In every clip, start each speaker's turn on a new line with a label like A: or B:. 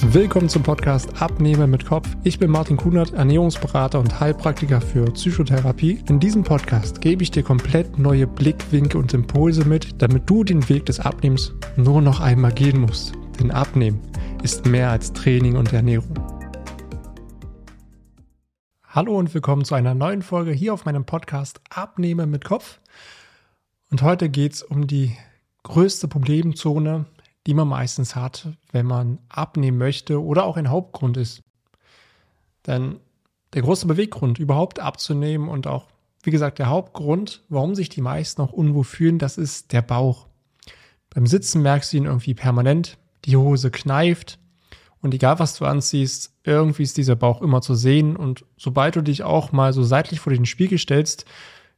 A: Willkommen zum Podcast Abnehmen mit Kopf. Ich bin Martin Kunert, Ernährungsberater und Heilpraktiker für Psychotherapie. In diesem Podcast gebe ich dir komplett neue Blickwinkel und Impulse mit, damit du den Weg des Abnehmens nur noch einmal gehen musst. Denn Abnehmen ist mehr als Training und Ernährung. Hallo und willkommen zu einer neuen Folge hier auf meinem Podcast Abnehmen mit Kopf. Und heute geht es um die größte Problemzone, die man meistens hat, wenn man abnehmen möchte oder auch ein Hauptgrund ist. Denn der große Beweggrund, überhaupt abzunehmen und auch, wie gesagt, der Hauptgrund, warum sich die meisten auch unwohl fühlen, das ist der Bauch. Beim Sitzen merkst du ihn irgendwie permanent, die Hose kneift und egal was du anziehst, irgendwie ist dieser Bauch immer zu sehen und sobald du dich auch mal so seitlich vor den Spiegel stellst,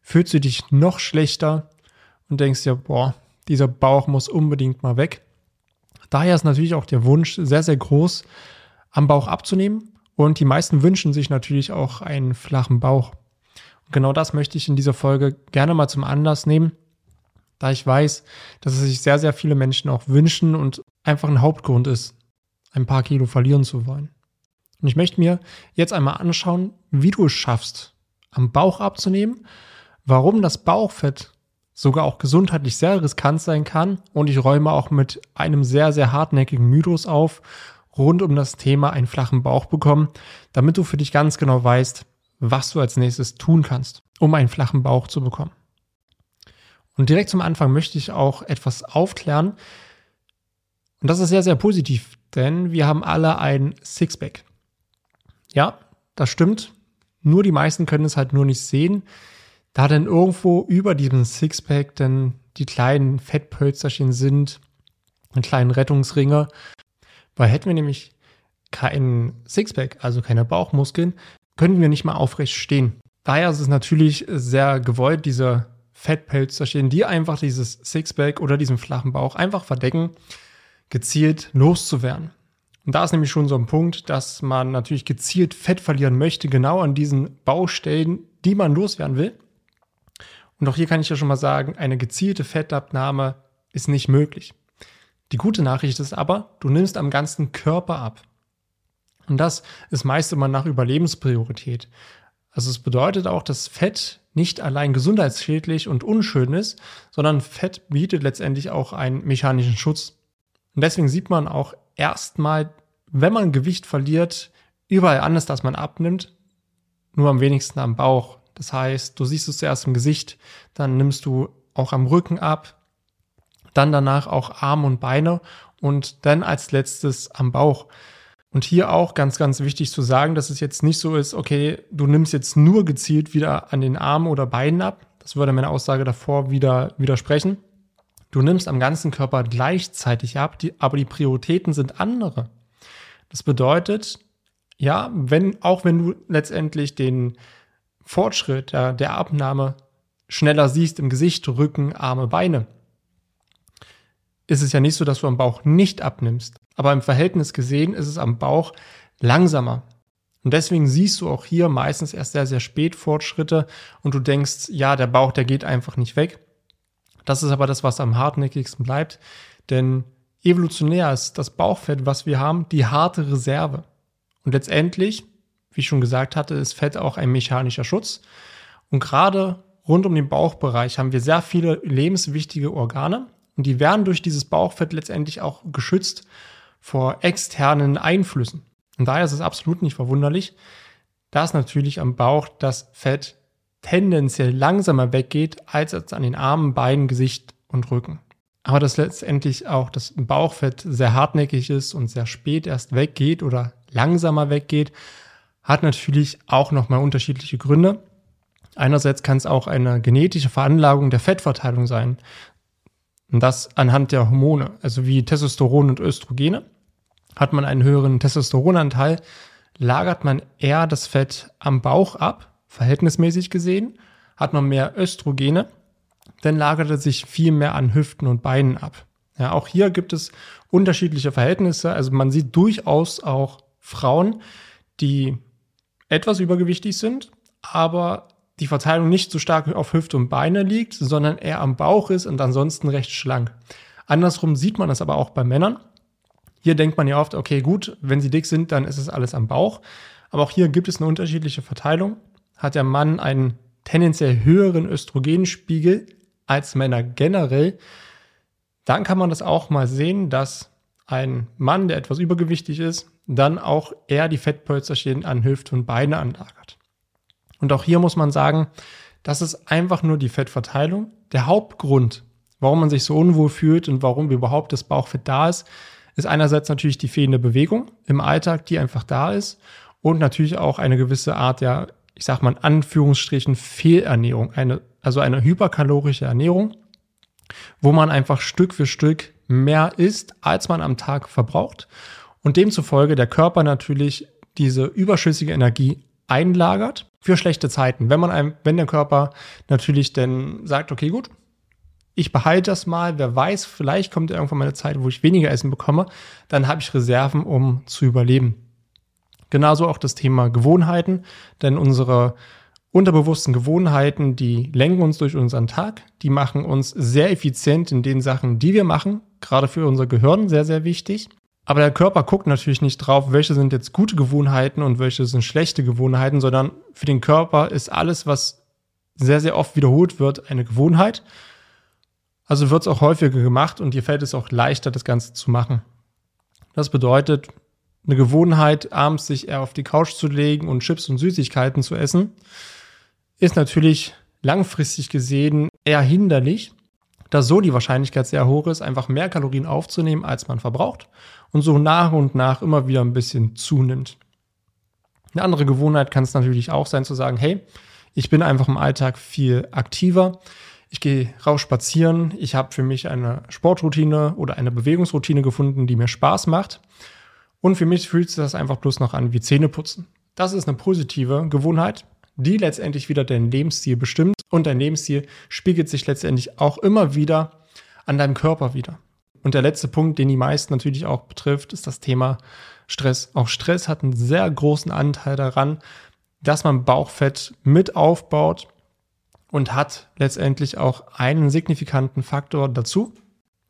A: fühlst du dich noch schlechter und denkst dir, boah, dieser Bauch muss unbedingt mal weg. Daher ist natürlich auch der Wunsch sehr, sehr groß, am Bauch abzunehmen. Und die meisten wünschen sich natürlich auch einen flachen Bauch. Und genau das möchte ich in dieser Folge gerne mal zum Anlass nehmen, da ich weiß, dass es sich sehr, sehr viele Menschen auch wünschen und einfach ein Hauptgrund ist, ein paar Kilo verlieren zu wollen. Und ich möchte mir jetzt einmal anschauen, wie du es schaffst, am Bauch abzunehmen, warum das Bauchfett sogar auch gesundheitlich sehr riskant sein kann. Und ich räume auch mit einem sehr, sehr hartnäckigen Mythos auf, rund um das Thema einen flachen Bauch bekommen, damit du für dich ganz genau weißt, was du als nächstes tun kannst, um einen flachen Bauch zu bekommen. Und direkt zum Anfang möchte ich auch etwas aufklären. Und das ist sehr, sehr positiv, denn wir haben alle ein Sixpack. Ja, das stimmt. Nur die meisten können es halt nur nicht sehen da dann irgendwo über diesem Sixpack dann die kleinen Fettpölzerchen sind, und kleinen Rettungsringe. Weil hätten wir nämlich keinen Sixpack, also keine Bauchmuskeln, können wir nicht mal aufrecht stehen. Daher ist es natürlich sehr gewollt, diese Fettpölzerchen, die einfach dieses Sixpack oder diesen flachen Bauch einfach verdecken, gezielt loszuwerden. Und da ist nämlich schon so ein Punkt, dass man natürlich gezielt Fett verlieren möchte, genau an diesen Baustellen, die man loswerden will. Und auch hier kann ich ja schon mal sagen, eine gezielte Fettabnahme ist nicht möglich. Die gute Nachricht ist aber, du nimmst am ganzen Körper ab. Und das ist meist immer nach Überlebenspriorität. Also es bedeutet auch, dass Fett nicht allein gesundheitsschädlich und unschön ist, sondern Fett bietet letztendlich auch einen mechanischen Schutz. Und deswegen sieht man auch erstmal, wenn man Gewicht verliert, überall anders, dass man abnimmt, nur am wenigsten am Bauch. Das heißt, du siehst es zuerst im Gesicht, dann nimmst du auch am Rücken ab, dann danach auch Arme und Beine und dann als letztes am Bauch. Und hier auch ganz, ganz wichtig zu sagen, dass es jetzt nicht so ist, okay, du nimmst jetzt nur gezielt wieder an den Armen oder Beinen ab. Das würde meine Aussage davor wieder widersprechen. Du nimmst am ganzen Körper gleichzeitig ab, die, aber die Prioritäten sind andere. Das bedeutet, ja, wenn, auch wenn du letztendlich den, Fortschritt der, der Abnahme schneller siehst im Gesicht, Rücken, Arme, Beine, ist es ja nicht so, dass du am Bauch nicht abnimmst. Aber im Verhältnis gesehen ist es am Bauch langsamer. Und deswegen siehst du auch hier meistens erst sehr, sehr spät Fortschritte und du denkst, ja, der Bauch, der geht einfach nicht weg. Das ist aber das, was am hartnäckigsten bleibt. Denn evolutionär ist das Bauchfett, was wir haben, die harte Reserve. Und letztendlich wie ich schon gesagt hatte, ist Fett auch ein mechanischer Schutz. Und gerade rund um den Bauchbereich haben wir sehr viele lebenswichtige Organe und die werden durch dieses Bauchfett letztendlich auch geschützt vor externen Einflüssen. Und daher ist es absolut nicht verwunderlich, dass natürlich am Bauch das Fett tendenziell langsamer weggeht als an den Armen, Beinen, Gesicht und Rücken. Aber dass letztendlich auch das Bauchfett sehr hartnäckig ist und sehr spät erst weggeht oder langsamer weggeht, hat natürlich auch nochmal unterschiedliche Gründe. Einerseits kann es auch eine genetische Veranlagung der Fettverteilung sein. Und das anhand der Hormone, also wie Testosteron und Östrogene. Hat man einen höheren Testosteronanteil, lagert man eher das Fett am Bauch ab, verhältnismäßig gesehen. Hat man mehr Östrogene, dann lagert es sich viel mehr an Hüften und Beinen ab. Ja, auch hier gibt es unterschiedliche Verhältnisse. Also man sieht durchaus auch Frauen, die etwas übergewichtig sind, aber die Verteilung nicht so stark auf Hüfte und Beine liegt, sondern eher am Bauch ist und ansonsten recht schlank. Andersrum sieht man das aber auch bei Männern, Hier denkt man ja oft, okay, gut, wenn sie dick sind, dann ist es alles am Bauch. Aber auch hier gibt es eine unterschiedliche Verteilung. Hat der Mann einen tendenziell höheren Östrogenspiegel als Männer generell, dann kann man das auch mal sehen, dass ein Mann, der etwas übergewichtig ist, dann auch eher die Fettpölzerchen an Hüfte und Beine anlagert. Und auch hier muss man sagen, das ist einfach nur die Fettverteilung. Der Hauptgrund, warum man sich so unwohl fühlt und warum überhaupt das Bauchfett da ist, ist einerseits natürlich die fehlende Bewegung im Alltag, die einfach da ist und natürlich auch eine gewisse Art der, ich sag mal in Anführungsstrichen, Fehlernährung, eine, also eine hyperkalorische Ernährung, wo man einfach Stück für Stück mehr isst, als man am Tag verbraucht und demzufolge der Körper natürlich diese überschüssige Energie einlagert für schlechte Zeiten. Wenn man einem, wenn der Körper natürlich dann sagt, okay, gut, ich behalte das mal, wer weiß, vielleicht kommt irgendwann mal eine Zeit, wo ich weniger Essen bekomme, dann habe ich Reserven, um zu überleben. Genauso auch das Thema Gewohnheiten, denn unsere unterbewussten Gewohnheiten, die lenken uns durch unseren Tag, die machen uns sehr effizient in den Sachen, die wir machen, gerade für unser Gehirn sehr, sehr wichtig. Aber der Körper guckt natürlich nicht drauf, welche sind jetzt gute Gewohnheiten und welche sind schlechte Gewohnheiten, sondern für den Körper ist alles, was sehr, sehr oft wiederholt wird, eine Gewohnheit. Also wird es auch häufiger gemacht und dir fällt es auch leichter, das Ganze zu machen. Das bedeutet, eine Gewohnheit, abends sich eher auf die Couch zu legen und Chips und Süßigkeiten zu essen, ist natürlich langfristig gesehen eher hinderlich, da so die Wahrscheinlichkeit sehr hoch ist, einfach mehr Kalorien aufzunehmen, als man verbraucht und so nach und nach immer wieder ein bisschen zunimmt. Eine andere Gewohnheit kann es natürlich auch sein zu sagen, hey, ich bin einfach im Alltag viel aktiver. Ich gehe raus spazieren. Ich habe für mich eine Sportroutine oder eine Bewegungsroutine gefunden, die mir Spaß macht. Und für mich fühlt sich das einfach bloß noch an wie Zähneputzen. Das ist eine positive Gewohnheit, die letztendlich wieder deinen Lebensstil bestimmt und dein Lebensstil spiegelt sich letztendlich auch immer wieder an deinem Körper wieder. Und der letzte Punkt, den die meisten natürlich auch betrifft, ist das Thema Stress. Auch Stress hat einen sehr großen Anteil daran, dass man Bauchfett mit aufbaut und hat letztendlich auch einen signifikanten Faktor dazu.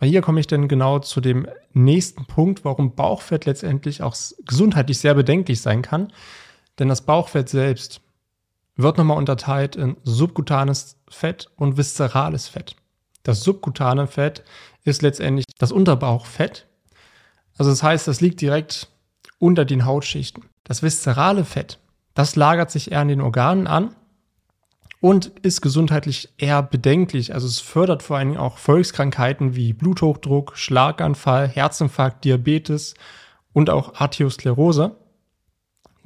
A: Hier komme ich dann genau zu dem nächsten Punkt, warum Bauchfett letztendlich auch gesundheitlich sehr bedenklich sein kann. Denn das Bauchfett selbst wird nochmal unterteilt in subkutanes Fett und viszerales Fett. Das subkutane Fett ist letztendlich das Unterbauchfett. Also das heißt, das liegt direkt unter den Hautschichten. Das viszerale Fett, das lagert sich eher an den Organen an und ist gesundheitlich eher bedenklich. Also es fördert vor allen Dingen auch Volkskrankheiten wie Bluthochdruck, Schlaganfall, Herzinfarkt, Diabetes und auch Arteriosklerose.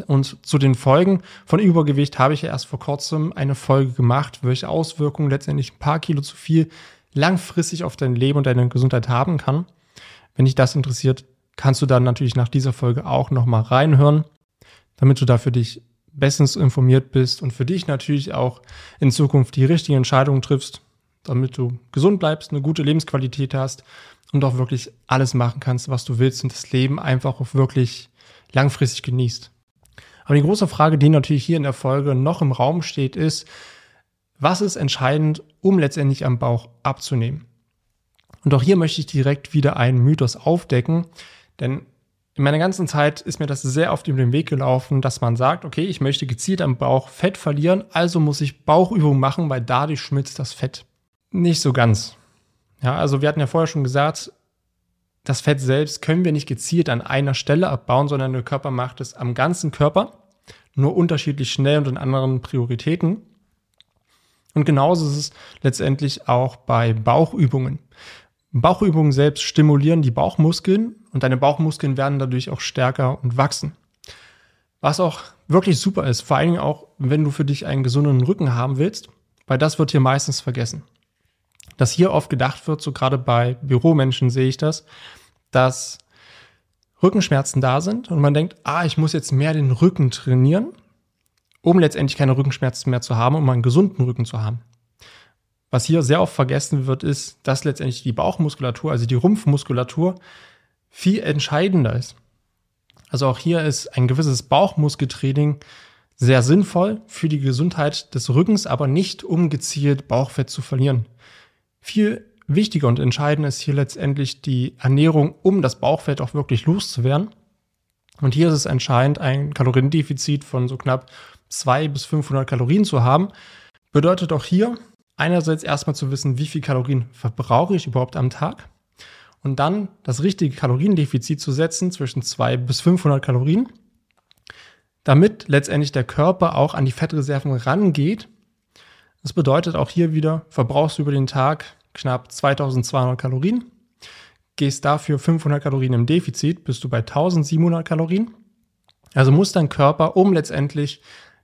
A: Und zu den Folgen von Übergewicht habe ich ja erst vor kurzem eine Folge gemacht, welche Auswirkungen letztendlich ein paar Kilo zu viel langfristig auf dein Leben und deine Gesundheit haben kann. Wenn dich das interessiert, kannst du dann natürlich nach dieser Folge auch nochmal reinhören, damit du da für dich bestens informiert bist und für dich natürlich auch in Zukunft die richtigen Entscheidungen triffst, damit du gesund bleibst, eine gute Lebensqualität hast und auch wirklich alles machen kannst, was du willst und das Leben einfach auch wirklich langfristig genießt. Aber die große Frage, die natürlich hier in der Folge noch im Raum steht, ist, was ist entscheidend, um letztendlich am Bauch abzunehmen? Und auch hier möchte ich direkt wieder einen Mythos aufdecken, denn in meiner ganzen Zeit ist mir das sehr oft über den Weg gelaufen, dass man sagt, okay, ich möchte gezielt am Bauch Fett verlieren, also muss ich Bauchübungen machen, weil dadurch schmilzt das Fett. Nicht so ganz. Ja, also wir hatten ja vorher schon gesagt, das Fett selbst können wir nicht gezielt an einer Stelle abbauen, sondern der Körper macht es am ganzen Körper, nur unterschiedlich schnell und in anderen Prioritäten. Und genauso ist es letztendlich auch bei Bauchübungen. Bauchübungen selbst stimulieren die Bauchmuskeln und deine Bauchmuskeln werden dadurch auch stärker und wachsen. Was auch wirklich super ist, vor allen Dingen auch, wenn du für dich einen gesunden Rücken haben willst, weil das wird hier meistens vergessen. Dass hier oft gedacht wird, so gerade bei Büromenschen sehe ich das, dass Rückenschmerzen da sind und man denkt, ah, ich muss jetzt mehr den Rücken trainieren um letztendlich keine Rückenschmerzen mehr zu haben, um einen gesunden Rücken zu haben. Was hier sehr oft vergessen wird, ist, dass letztendlich die Bauchmuskulatur, also die Rumpfmuskulatur, viel entscheidender ist. Also auch hier ist ein gewisses Bauchmuskeltraining sehr sinnvoll für die Gesundheit des Rückens, aber nicht um gezielt Bauchfett zu verlieren. Viel wichtiger und entscheidend ist hier letztendlich die Ernährung, um das Bauchfett auch wirklich loszuwerden. Und hier ist es entscheidend, ein Kaloriendefizit von so knapp 200 bis 500 Kalorien zu haben. Bedeutet auch hier einerseits erstmal zu wissen, wie viel Kalorien verbrauche ich überhaupt am Tag und dann das richtige Kaloriendefizit zu setzen zwischen 200 bis 500 Kalorien, damit letztendlich der Körper auch an die Fettreserven rangeht. Das bedeutet auch hier wieder, verbrauchst du über den Tag knapp 2200 Kalorien, gehst dafür 500 Kalorien im Defizit, bist du bei 1700 Kalorien. Also muss dein Körper, um letztendlich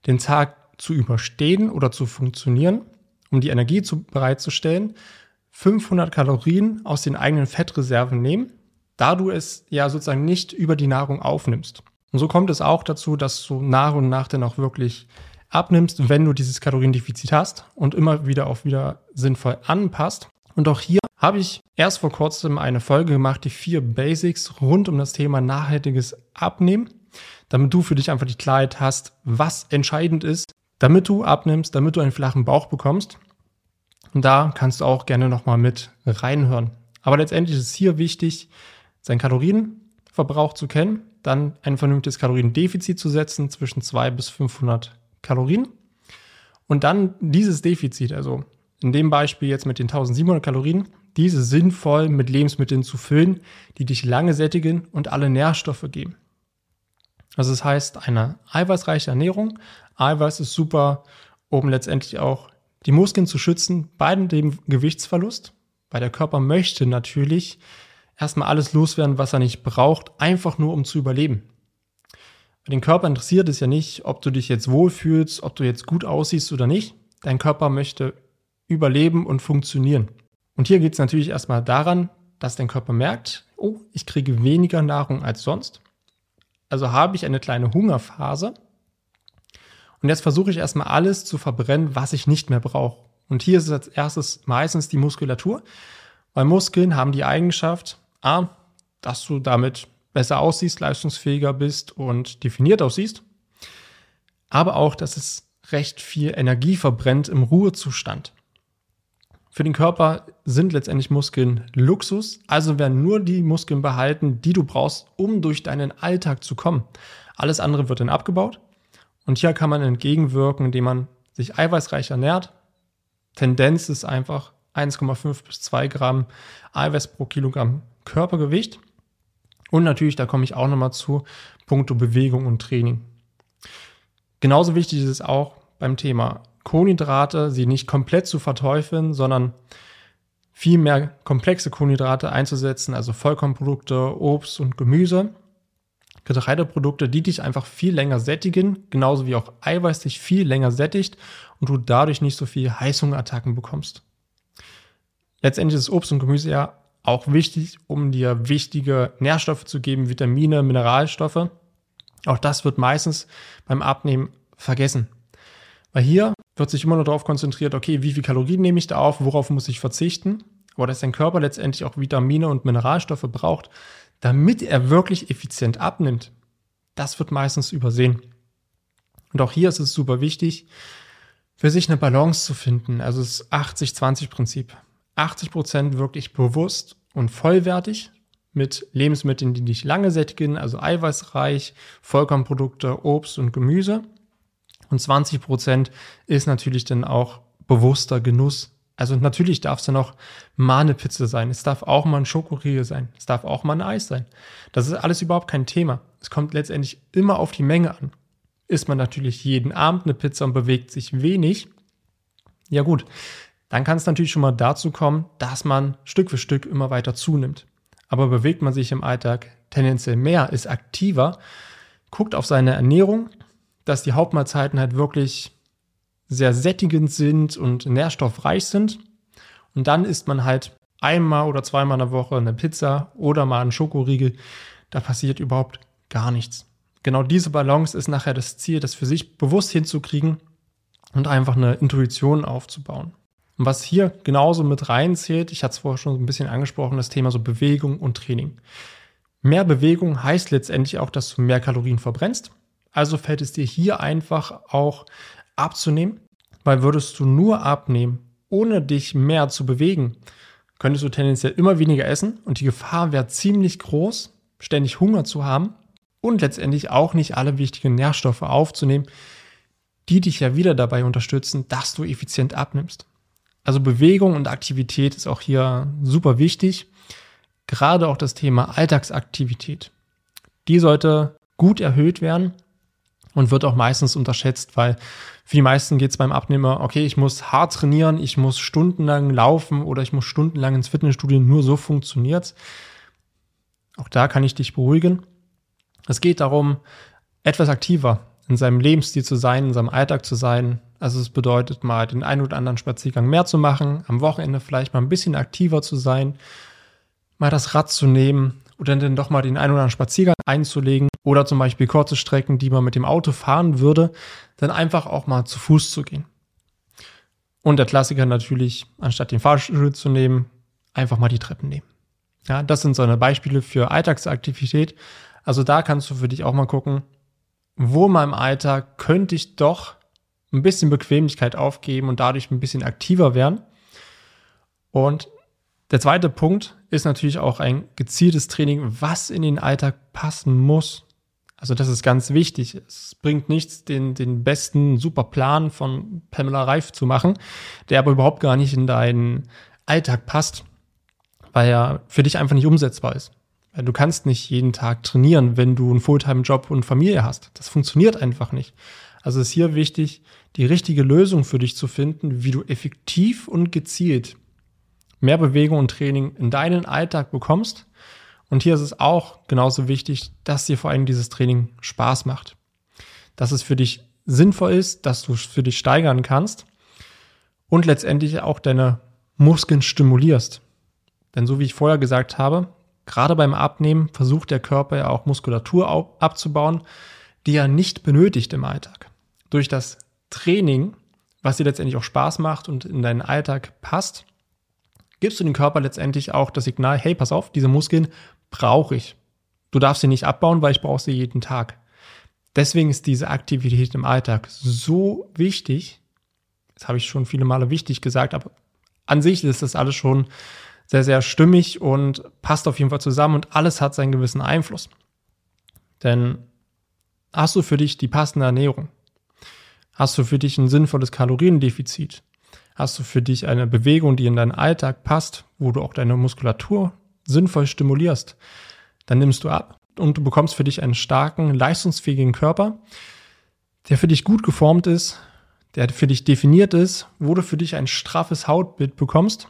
A: den Tag zu überstehen oder zu funktionieren, um die Energie zu, bereitzustellen, 500 Kalorien aus den eigenen Fettreserven nehmen, da du es ja sozusagen nicht über die Nahrung aufnimmst. Und so kommt es auch dazu, dass du nach und nach dann auch wirklich abnimmst, wenn du dieses Kaloriendefizit hast und immer wieder auf wieder sinnvoll anpasst. Und auch hier habe ich erst vor kurzem eine Folge gemacht, die vier Basics rund um das Thema nachhaltiges Abnehmen, damit du für dich einfach die Klarheit hast, was entscheidend ist, damit du abnimmst, damit du einen flachen Bauch bekommst. Und da kannst du auch gerne nochmal mit reinhören. Aber letztendlich ist es hier wichtig, seinen Kalorienverbrauch zu kennen, dann ein vernünftiges Kaloriendefizit zu setzen zwischen 200 bis 500 Kalorien und dann dieses Defizit, also in dem Beispiel jetzt mit den 1700 Kalorien, diese sinnvoll mit Lebensmitteln zu füllen, die dich lange sättigen und alle Nährstoffe geben. Also das heißt, eine eiweißreiche Ernährung. Eiweiß ist super, um letztendlich auch die Muskeln zu schützen bei dem Gewichtsverlust, weil der Körper möchte natürlich erstmal alles loswerden, was er nicht braucht, einfach nur um zu überleben. Bei den Körper interessiert es ja nicht, ob du dich jetzt wohlfühlst, ob du jetzt gut aussiehst oder nicht. Dein Körper möchte überleben und funktionieren. Und hier geht es natürlich erstmal daran, dass dein Körper merkt, oh, ich kriege weniger Nahrung als sonst. Also habe ich eine kleine Hungerphase. Und jetzt versuche ich erstmal alles zu verbrennen, was ich nicht mehr brauche. Und hier ist es als erstes meistens die Muskulatur, weil Muskeln haben die Eigenschaft, A, dass du damit besser aussiehst, leistungsfähiger bist und definiert aussiehst, aber auch, dass es recht viel Energie verbrennt im Ruhezustand. Für den Körper sind letztendlich Muskeln Luxus, also werden nur die Muskeln behalten, die du brauchst, um durch deinen Alltag zu kommen. Alles andere wird dann abgebaut. Und hier kann man entgegenwirken, indem man sich eiweißreich ernährt. Tendenz ist einfach 1,5 bis 2 Gramm Eiweiß pro Kilogramm Körpergewicht. Und natürlich, da komme ich auch nochmal zu, puncto Bewegung und Training. Genauso wichtig ist es auch beim Thema Kohlenhydrate, sie nicht komplett zu verteufeln, sondern viel mehr komplexe Kohlenhydrate einzusetzen, also Vollkornprodukte, Obst und Gemüse, Getreideprodukte, die dich einfach viel länger sättigen, genauso wie auch Eiweiß dich viel länger sättigt und du dadurch nicht so viel Heißhungerattacken bekommst. Letztendlich ist Obst und Gemüse ja auch wichtig, um dir wichtige Nährstoffe zu geben, Vitamine, Mineralstoffe. Auch das wird meistens beim Abnehmen vergessen. Weil hier wird sich immer nur darauf konzentriert, okay, wie viel Kalorien nehme ich da auf, worauf muss ich verzichten, aber dass dein Körper letztendlich auch Vitamine und Mineralstoffe braucht, damit er wirklich effizient abnimmt, das wird meistens übersehen. Und auch hier ist es super wichtig, für sich eine Balance zu finden, also das 80-20-Prinzip. 80 Prozent wirklich bewusst und vollwertig mit Lebensmitteln, die dich lange sättigen, also eiweißreich, Vollkornprodukte, Obst und Gemüse und 20 Prozent ist natürlich dann auch bewusster Genuss. Also natürlich darf es dann auch mal eine Pizza sein. Es darf auch mal ein Schokoriegel sein. Es darf auch mal ein Eis sein. Das ist alles überhaupt kein Thema. Es kommt letztendlich immer auf die Menge an. Isst man natürlich jeden Abend eine Pizza und bewegt sich wenig, ja gut, dann kann es natürlich schon mal dazu kommen, dass man Stück für Stück immer weiter zunimmt. Aber bewegt man sich im Alltag tendenziell mehr, ist aktiver, guckt auf seine Ernährung, dass die Hauptmahlzeiten halt wirklich sehr sättigend sind und nährstoffreich sind. Und dann isst man halt einmal oder zweimal in der Woche eine Pizza oder mal einen Schokoriegel. Da passiert überhaupt gar nichts. Genau diese Balance ist nachher das Ziel, das für sich bewusst hinzukriegen und einfach eine Intuition aufzubauen. Und was hier genauso mit reinzählt, ich hatte es vorher schon ein bisschen angesprochen, das Thema so Bewegung und Training. Mehr Bewegung heißt letztendlich auch, dass du mehr Kalorien verbrennst. Also fällt es dir hier einfach auch abzunehmen, weil würdest du nur abnehmen, ohne dich mehr zu bewegen, könntest du tendenziell immer weniger essen und die Gefahr wäre ziemlich groß, ständig Hunger zu haben und letztendlich auch nicht alle wichtigen Nährstoffe aufzunehmen, die dich ja wieder dabei unterstützen, dass du effizient abnimmst. Also Bewegung und Aktivität ist auch hier super wichtig. Gerade auch das Thema Alltagsaktivität. Die sollte gut erhöht werden und wird auch meistens unterschätzt, weil für die meisten geht es beim Abnehmer, okay, ich muss hart trainieren, ich muss stundenlang laufen oder ich muss stundenlang ins Fitnessstudio, nur so funktioniert's. Auch da kann ich dich beruhigen. Es geht darum, etwas aktiver in seinem Lebensstil zu sein, in seinem Alltag zu sein. Also es bedeutet mal den einen oder anderen Spaziergang mehr zu machen, am Wochenende vielleicht mal ein bisschen aktiver zu sein, mal das Rad zu nehmen oder dann doch mal den einen oder anderen Spaziergang einzulegen oder zum Beispiel kurze Strecken, die man mit dem Auto fahren würde, dann einfach auch mal zu Fuß zu gehen. Und der Klassiker natürlich, anstatt den Fahrstuhl zu nehmen, einfach mal die Treppen nehmen. Ja, das sind so eine Beispiele für Alltagsaktivität. Also da kannst du für dich auch mal gucken, wo in meinem Alltag könnte ich doch ein bisschen Bequemlichkeit aufgeben und dadurch ein bisschen aktiver werden. Und der zweite Punkt ist natürlich auch ein gezieltes Training, was in den Alltag passen muss. Also das ist ganz wichtig. Es bringt nichts, den, den besten super Plan von Pamela Reif zu machen, der aber überhaupt gar nicht in deinen Alltag passt, weil er für dich einfach nicht umsetzbar ist. Du kannst nicht jeden Tag trainieren, wenn du einen Fulltime-Job und Familie hast. Das funktioniert einfach nicht. Also ist hier wichtig, die richtige Lösung für dich zu finden, wie du effektiv und gezielt mehr Bewegung und Training in deinen Alltag bekommst. Und hier ist es auch genauso wichtig, dass dir vor allem dieses Training Spaß macht. Dass es für dich sinnvoll ist, dass du es für dich steigern kannst und letztendlich auch deine Muskeln stimulierst. Denn so wie ich vorher gesagt habe, Gerade beim Abnehmen versucht der Körper ja auch Muskulatur abzubauen, die er nicht benötigt im Alltag. Durch das Training, was dir letztendlich auch Spaß macht und in deinen Alltag passt, gibst du dem Körper letztendlich auch das Signal, hey, pass auf, diese Muskeln brauche ich. Du darfst sie nicht abbauen, weil ich brauche sie jeden Tag. Deswegen ist diese Aktivität im Alltag so wichtig. Das habe ich schon viele Male wichtig gesagt, aber an sich ist das alles schon sehr, sehr stimmig und passt auf jeden Fall zusammen und alles hat seinen gewissen Einfluss. Denn hast du für dich die passende Ernährung? Hast du für dich ein sinnvolles Kaloriendefizit? Hast du für dich eine Bewegung, die in deinen Alltag passt, wo du auch deine Muskulatur sinnvoll stimulierst? Dann nimmst du ab und du bekommst für dich einen starken, leistungsfähigen Körper, der für dich gut geformt ist, der für dich definiert ist, wo du für dich ein straffes Hautbild bekommst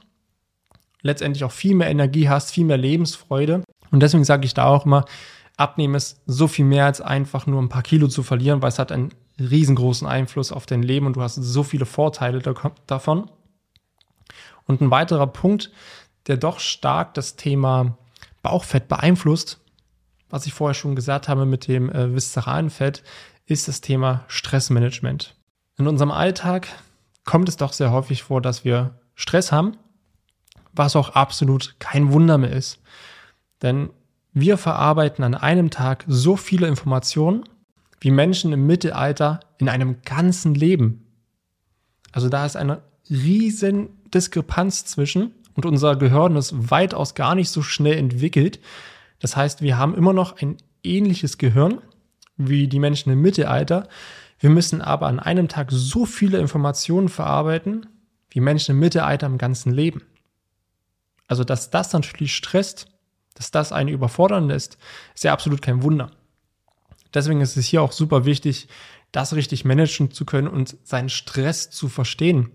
A: letztendlich auch viel mehr Energie hast, viel mehr Lebensfreude. Und deswegen sage ich da auch immer, Abnehmen ist so viel mehr als einfach nur ein paar Kilo zu verlieren, weil es hat einen riesengroßen Einfluss auf dein Leben und du hast so viele Vorteile davon. Und ein weiterer Punkt, der doch stark das Thema Bauchfett beeinflusst, was ich vorher schon gesagt habe mit dem äh, viszeralen Fett, ist das Thema Stressmanagement. In unserem Alltag kommt es doch sehr häufig vor, dass wir Stress haben was auch absolut kein Wunder mehr ist. Denn wir verarbeiten an einem Tag so viele Informationen wie Menschen im Mittelalter in einem ganzen Leben. Also da ist eine riesen Diskrepanz zwischen und unser Gehirn ist weitaus gar nicht so schnell entwickelt. Das heißt, wir haben immer noch ein ähnliches Gehirn wie die Menschen im Mittelalter. Wir müssen aber an einem Tag so viele Informationen verarbeiten wie Menschen im Mittelalter im ganzen Leben. Also, dass das natürlich stresst, dass das eine überfordern lässt, ist ja absolut kein Wunder. Deswegen ist es hier auch super wichtig, das richtig managen zu können und seinen Stress zu verstehen.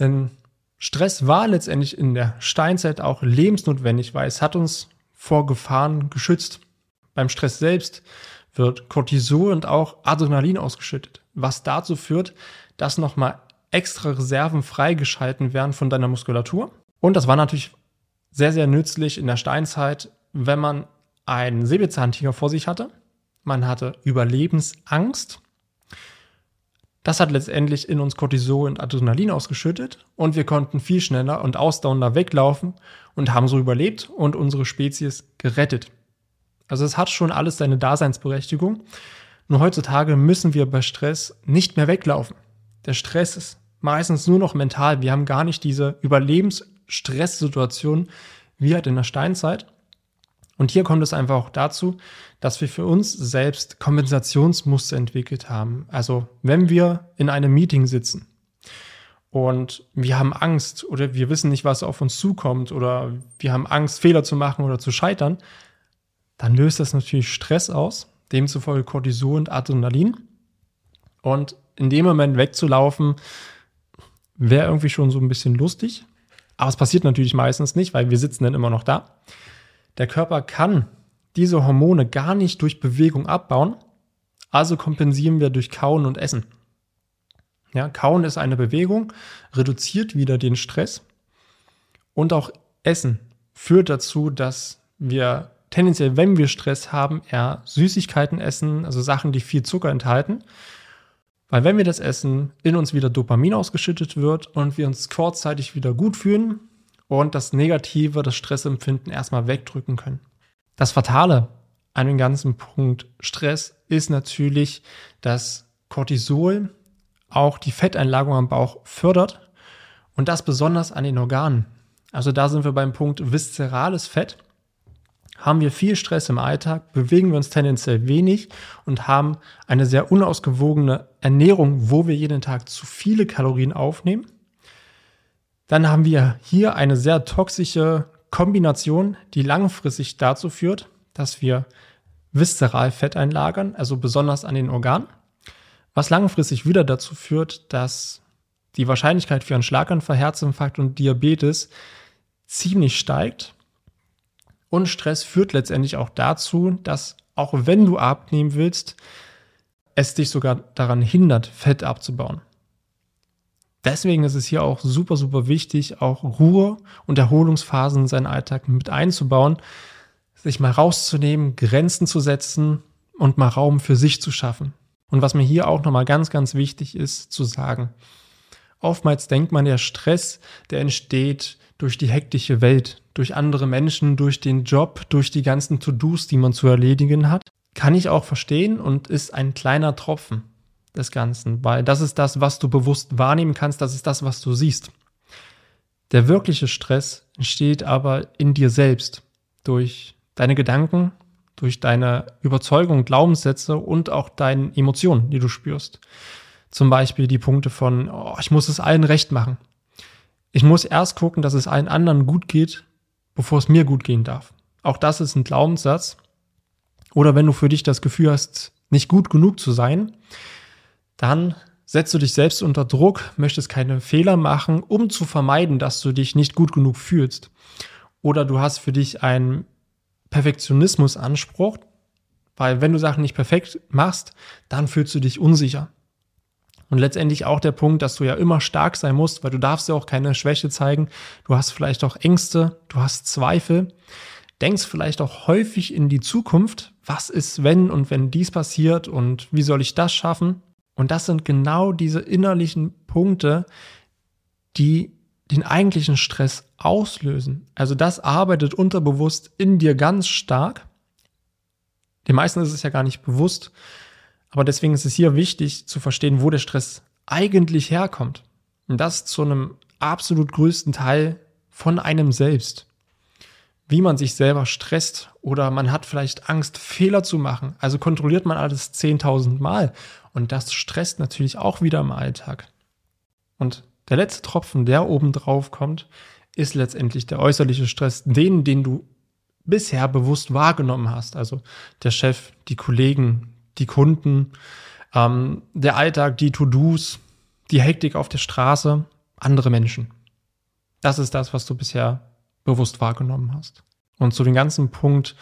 A: Denn Stress war letztendlich in der Steinzeit auch lebensnotwendig, weil es hat uns vor Gefahren geschützt. Beim Stress selbst wird Cortisol und auch Adrenalin ausgeschüttet, was dazu führt, dass nochmal extra Reserven freigeschalten werden von deiner Muskulatur und das war natürlich sehr, sehr nützlich in der Steinzeit, wenn man einen Säbelzahntiger vor sich hatte. Man hatte Überlebensangst. Das hat letztendlich in uns Cortisol und Adrenalin ausgeschüttet und wir konnten viel schneller und ausdauernder weglaufen und haben so überlebt und unsere Spezies gerettet. Also es hat schon alles seine Daseinsberechtigung. Nur heutzutage müssen wir bei Stress nicht mehr weglaufen. Der Stress ist meistens nur noch mental. Wir haben gar nicht diese Überlebens Stresssituation wie halt in der Steinzeit. Und hier kommt es einfach auch dazu, dass wir für uns selbst Kompensationsmuster entwickelt haben. Also wenn wir in einem Meeting sitzen und wir haben Angst oder wir wissen nicht, was auf uns zukommt oder wir haben Angst, Fehler zu machen oder zu scheitern, dann löst das natürlich Stress aus, demzufolge Cortisol und Adrenalin. Und in dem Moment wegzulaufen, wäre irgendwie schon so ein bisschen lustig. Aber es passiert natürlich meistens nicht, weil wir sitzen dann immer noch da. Der Körper kann diese Hormone gar nicht durch Bewegung abbauen, also kompensieren wir durch Kauen und Essen. Ja, Kauen ist eine Bewegung, reduziert wieder den Stress und auch Essen führt dazu, dass wir tendenziell, wenn wir Stress haben, eher Süßigkeiten essen, also Sachen, die viel Zucker enthalten. Weil wenn wir das essen, in uns wieder Dopamin ausgeschüttet wird und wir uns kurzzeitig wieder gut fühlen und das Negative, das Stressempfinden erstmal wegdrücken können. Das Fatale an dem ganzen Punkt Stress ist natürlich, dass Cortisol auch die Fetteinlagerung am Bauch fördert und das besonders an den Organen. Also da sind wir beim Punkt viszerales Fett. Haben wir viel Stress im Alltag, bewegen wir uns tendenziell wenig und haben eine sehr unausgewogene Ernährung, wo wir jeden Tag zu viele Kalorien aufnehmen. Dann haben wir hier eine sehr toxische Kombination, die langfristig dazu führt, dass wir viszeral Fett einlagern, also besonders an den Organen was langfristig wieder dazu führt, dass die Wahrscheinlichkeit für einen Schlaganfall, Herzinfarkt und Diabetes ziemlich steigt. Und Stress führt letztendlich auch dazu, dass auch wenn du abnehmen willst, es dich sogar daran hindert, Fett abzubauen. Deswegen ist es hier auch super, super wichtig, auch Ruhe und Erholungsphasen in seinen Alltag mit einzubauen, sich mal rauszunehmen, Grenzen zu setzen und mal Raum für sich zu schaffen. Und was mir hier auch nochmal ganz, ganz wichtig ist zu sagen, oftmals denkt man, der Stress, der entsteht durch die hektische Welt, durch andere Menschen, durch den Job, durch die ganzen To-Dos, die man zu erledigen hat. Kann ich auch verstehen und ist ein kleiner Tropfen des Ganzen, weil das ist das, was du bewusst wahrnehmen kannst, das ist das, was du siehst. Der wirkliche Stress entsteht aber in dir selbst durch deine Gedanken, durch deine Überzeugung, Glaubenssätze und auch deine Emotionen, die du spürst. Zum Beispiel die Punkte von, oh, ich muss es allen recht machen. Ich muss erst gucken, dass es allen anderen gut geht, bevor es mir gut gehen darf. Auch das ist ein Glaubenssatz. Oder wenn du für dich das Gefühl hast, nicht gut genug zu sein, dann setzt du dich selbst unter Druck, möchtest keine Fehler machen, um zu vermeiden, dass du dich nicht gut genug fühlst. Oder du hast für dich ein Perfektionismusanspruch, weil wenn du Sachen nicht perfekt machst, dann fühlst du dich unsicher. Und letztendlich auch der Punkt, dass du ja immer stark sein musst, weil du darfst ja auch keine Schwäche zeigen. Du hast vielleicht auch Ängste, du hast Zweifel, denkst vielleicht auch häufig in die Zukunft. Was ist, wenn und wenn dies passiert und wie soll ich das schaffen? Und das sind genau diese innerlichen Punkte, die den eigentlichen Stress auslösen. Also das arbeitet unterbewusst in dir ganz stark. Den meisten ist es ja gar nicht bewusst, aber deswegen ist es hier wichtig zu verstehen, wo der Stress eigentlich herkommt. Und das zu einem absolut größten Teil von einem selbst. Wie man sich selber stresst oder man hat vielleicht Angst, Fehler zu machen. Also kontrolliert man alles 10.000 Mal. Und das stresst natürlich auch wieder im Alltag. Und der letzte Tropfen, der oben drauf kommt, ist letztendlich der äußerliche Stress, den, den du bisher bewusst wahrgenommen hast. Also der Chef, die Kollegen, die Kunden, ähm, der Alltag, die To-Dos, die Hektik auf der Straße, andere Menschen. Das ist das, was du bisher bewusst wahrgenommen hast. Und zu dem ganzen Punkt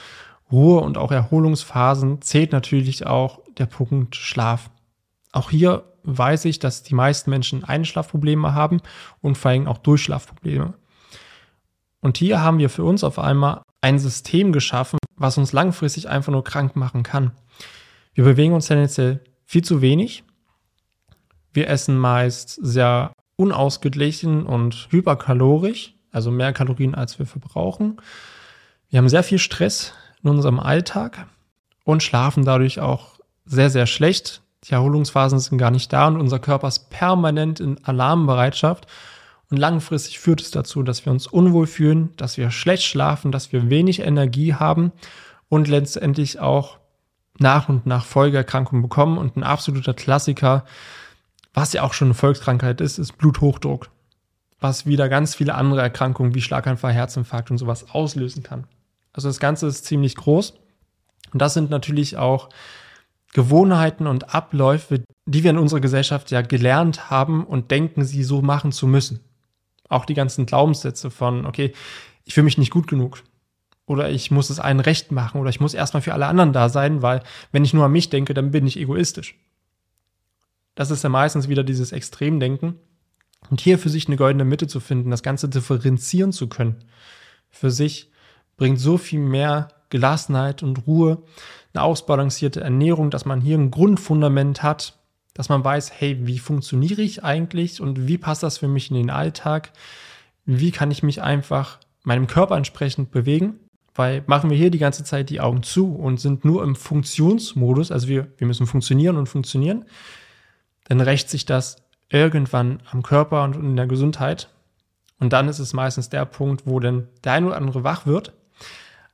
A: Ruhe und auch Erholungsphasen zählt natürlich auch der Punkt Schlaf. Auch hier weiß ich, dass die meisten Menschen Einschlafprobleme haben und vor allem auch Durchschlafprobleme. Und hier haben wir für uns auf einmal ein System geschaffen, was uns langfristig einfach nur krank machen kann. Wir bewegen uns tendenziell viel zu wenig. Wir essen meist sehr unausgeglichen und hyperkalorisch, also mehr Kalorien als wir verbrauchen. Wir haben sehr viel Stress in unserem Alltag und schlafen dadurch auch sehr, sehr schlecht. Die Erholungsphasen sind gar nicht da und unser Körper ist permanent in Alarmbereitschaft Und langfristig führt es dazu, dass wir uns unwohl fühlen, dass wir schlecht schlafen, dass wir wenig Energie haben und letztendlich auch nach und nach Folgeerkrankungen bekommen. Und ein absoluter Klassiker, was ja auch schon eine Volkskrankheit ist, ist Bluthochdruck, was wieder ganz viele andere Erkrankungen wie Schlaganfall, Herzinfarkt und sowas auslösen kann. Also das Ganze ist ziemlich groß. Und das sind natürlich auch Gewohnheiten und Abläufe, die wir in unserer Gesellschaft ja gelernt haben und denken, sie so machen zu müssen. Auch die ganzen Glaubenssätze von, okay, ich fühle mich nicht gut genug. Oder ich muss es allen recht machen. Oder ich muss erstmal für alle anderen da sein, weil wenn ich nur an mich denke, dann bin ich egoistisch. Das ist ja meistens wieder dieses Extremdenken. Und hier für sich eine goldene Mitte zu finden, das Ganze differenzieren zu können, für sich bringt so viel mehr Gelassenheit und Ruhe, eine ausbalancierte Ernährung, dass man hier ein Grundfundament hat, dass man weiß, hey, wie funktioniere ich eigentlich und wie passt das für mich in den Alltag? Wie kann ich mich einfach meinem Körper entsprechend bewegen? Weil machen wir hier die ganze Zeit die Augen zu und sind nur im Funktionsmodus, also wir, wir müssen funktionieren und funktionieren, dann rächt sich das irgendwann am Körper und in der Gesundheit. Und dann ist es meistens der Punkt, wo dann der ein oder andere wach wird.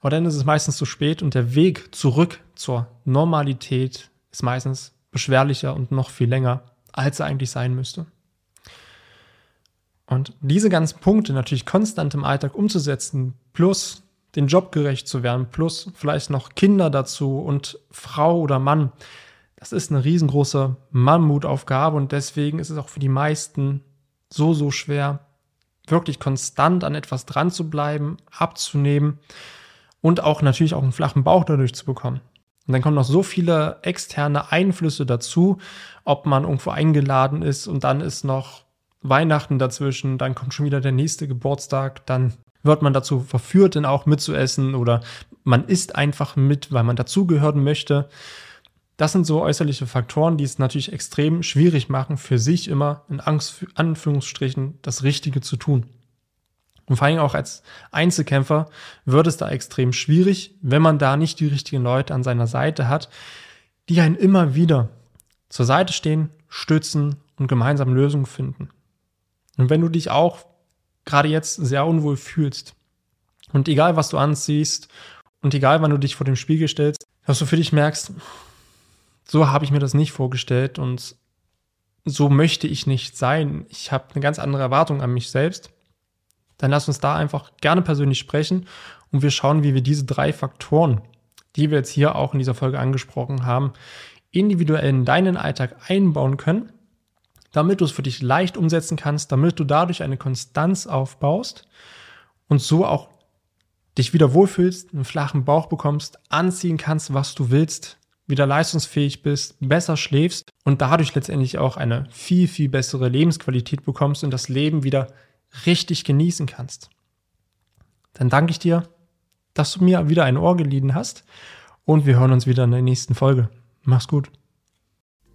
A: Aber dann ist es meistens zu spät und der Weg zurück zur Normalität ist meistens beschwerlicher und noch viel länger, als er eigentlich sein müsste. Und diese ganzen Punkte natürlich konstant im Alltag umzusetzen, plus den Job gerecht zu werden, plus vielleicht noch Kinder dazu und Frau oder Mann, das ist eine riesengroße Mammutaufgabe und deswegen ist es auch für die meisten so, so schwer, wirklich konstant an etwas dran zu bleiben, abzunehmen und auch natürlich auch einen flachen Bauch dadurch zu bekommen. Und dann kommen noch so viele externe Einflüsse dazu, ob man irgendwo eingeladen ist und dann ist noch Weihnachten dazwischen, dann kommt schon wieder der nächste Geburtstag, dann wird man dazu verführt, dann auch mitzuessen oder man isst einfach mit, weil man dazugehören möchte. Das sind so äußerliche Faktoren, die es natürlich extrem schwierig machen, für sich immer in Angst, Anführungsstrichen das Richtige zu tun. Und vor allem auch als Einzelkämpfer wird es da extrem schwierig, wenn man da nicht die richtigen Leute an seiner Seite hat, die einen immer wieder zur Seite stehen, stützen und gemeinsam Lösungen finden. Und wenn du dich auch gerade jetzt sehr unwohl fühlst. Und egal was du anziehst und egal wann du dich vor dem Spiegel stellst, dass du für dich merkst, so habe ich mir das nicht vorgestellt und so möchte ich nicht sein. Ich habe eine ganz andere Erwartung an mich selbst. Dann lass uns da einfach gerne persönlich sprechen und wir schauen, wie wir diese drei Faktoren, die wir jetzt hier auch in dieser Folge angesprochen haben, individuell in deinen Alltag einbauen können, damit du es für dich leicht umsetzen kannst, damit du dadurch eine Konstanz aufbaust und so auch dich wieder wohlfühlst, einen flachen Bauch bekommst, anziehen kannst, was du willst, wieder leistungsfähig bist, besser schläfst und dadurch letztendlich auch eine viel, viel bessere Lebensqualität bekommst und das Leben wieder richtig genießen kannst. Dann danke ich dir, dass du mir wieder ein Ohr geliehen hast und wir hören uns wieder in der nächsten Folge. Mach's gut.